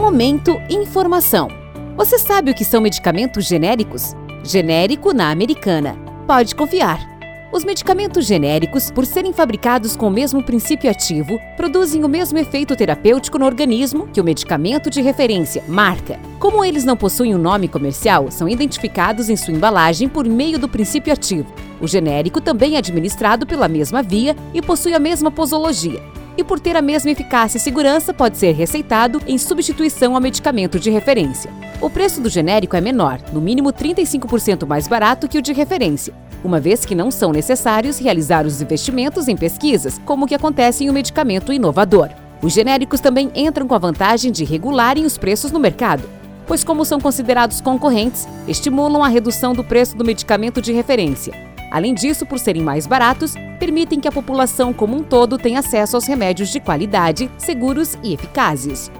Momento Informação. Você sabe o que são medicamentos genéricos? Genérico na Americana. Pode confiar. Os medicamentos genéricos, por serem fabricados com o mesmo princípio ativo, produzem o mesmo efeito terapêutico no organismo que o medicamento de referência, marca. Como eles não possuem um nome comercial, são identificados em sua embalagem por meio do princípio ativo. O genérico também é administrado pela mesma via e possui a mesma posologia. E por ter a mesma eficácia e segurança, pode ser receitado em substituição ao medicamento de referência. O preço do genérico é menor, no mínimo 35% mais barato que o de referência uma vez que não são necessários realizar os investimentos em pesquisas, como o que acontece em um medicamento inovador. Os genéricos também entram com a vantagem de regularem os preços no mercado, pois, como são considerados concorrentes, estimulam a redução do preço do medicamento de referência. Além disso, por serem mais baratos, permitem que a população como um todo tenha acesso aos remédios de qualidade, seguros e eficazes.